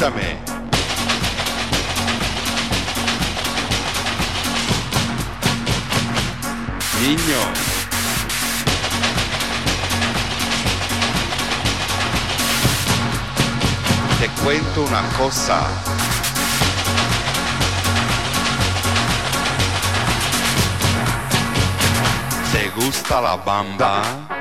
escúchame. Niño. Te cuento una cosa. ¿Te gusta la bamba?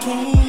can't.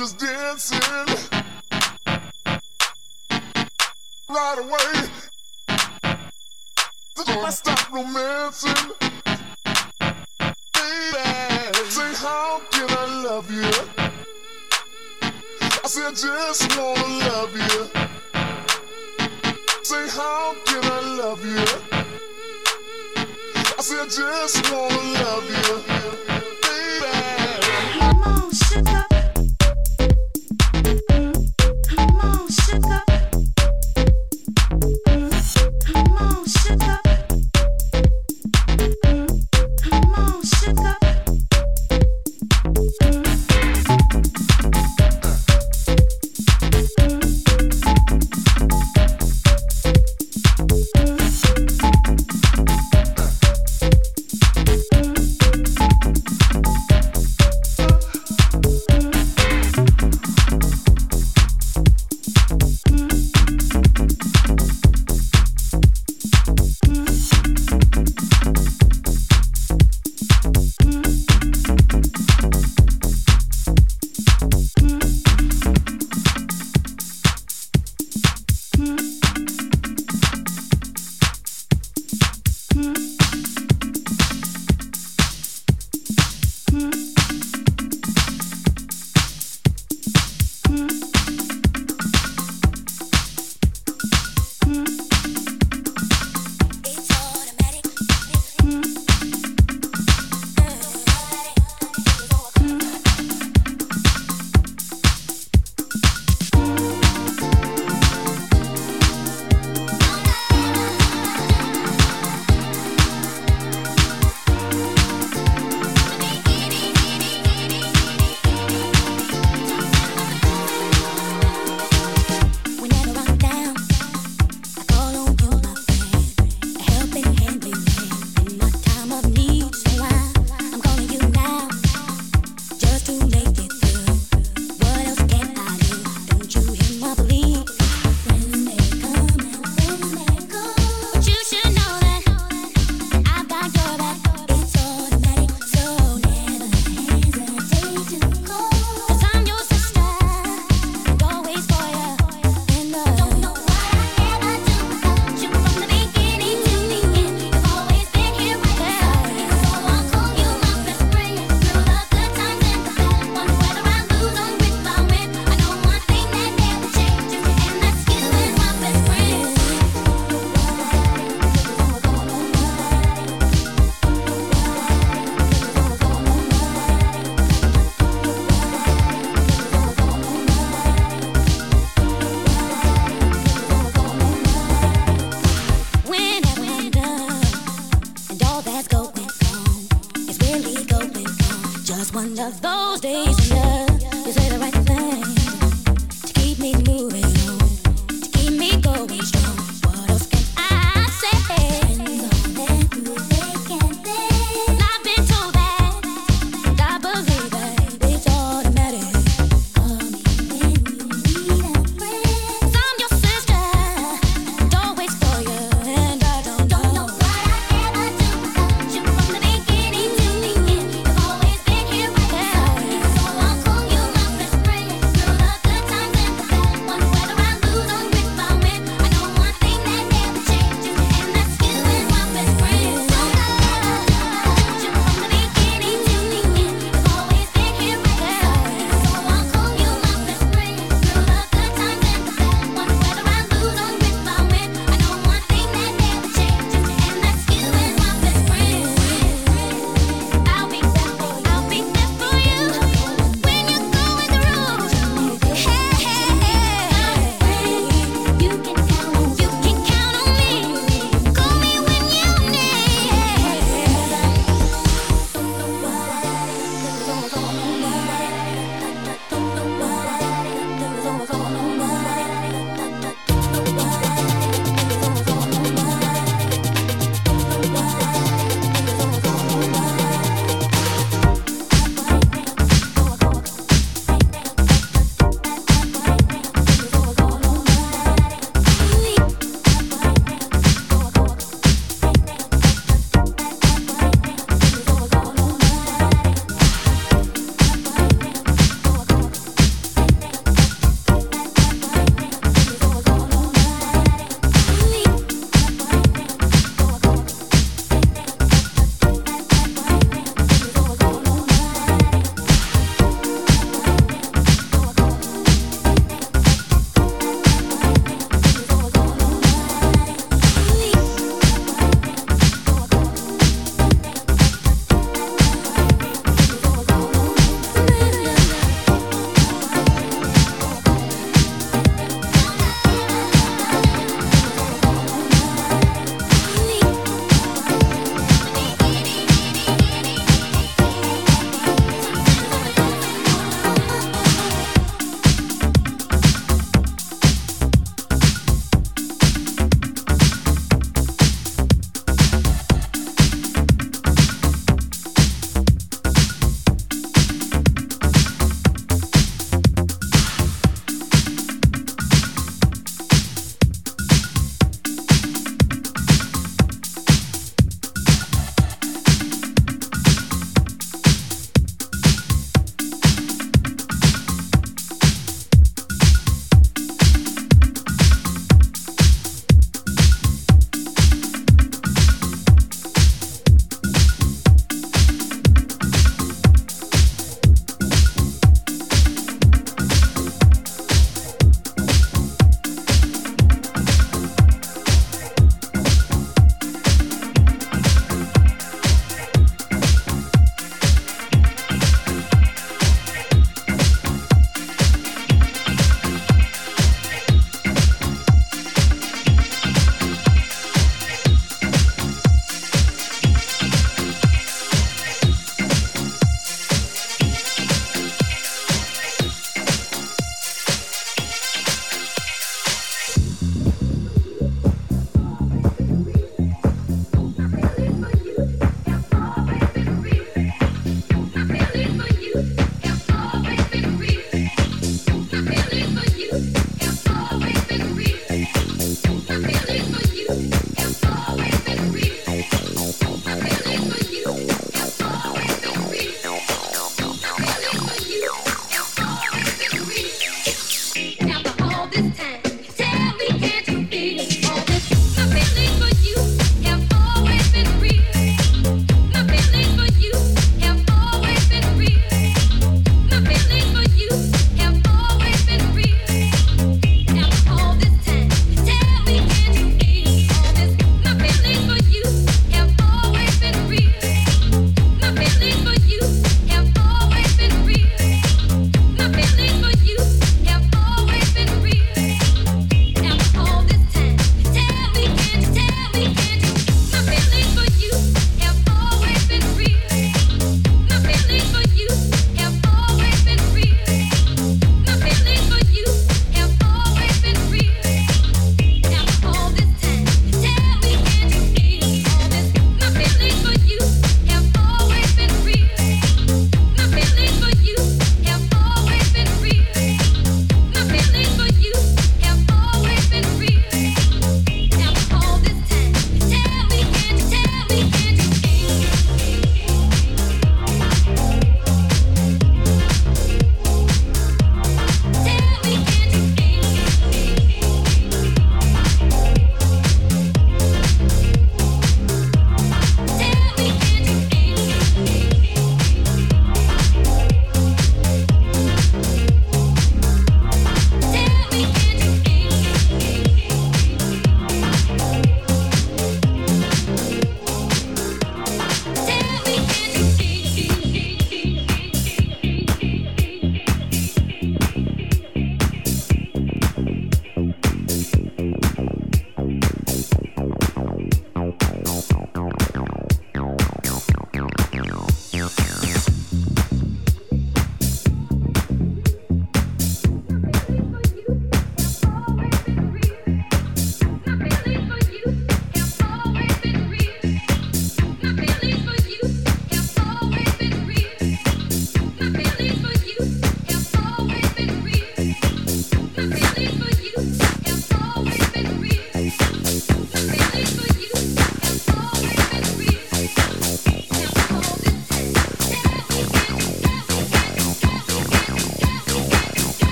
just dancing right away. Just gonna stop romancing, baby. Say how can I love you? I said just wanna love you. Say how can I love you? I said just wanna love you.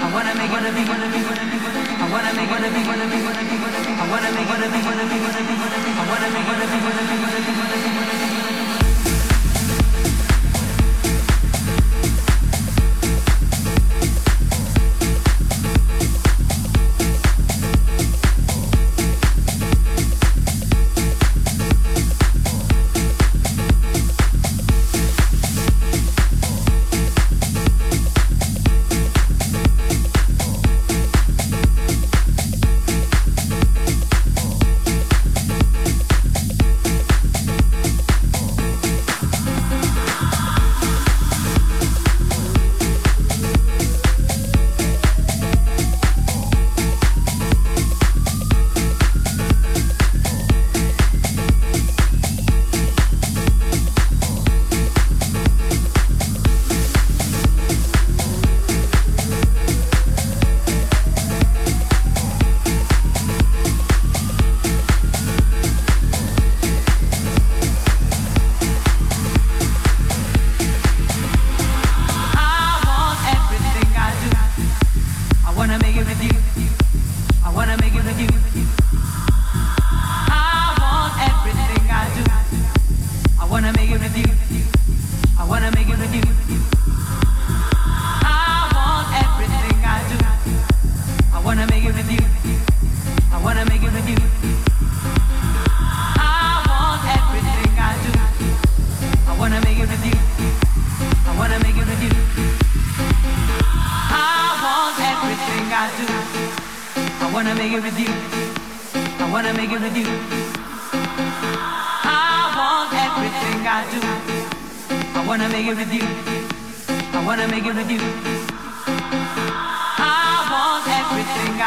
I wanna make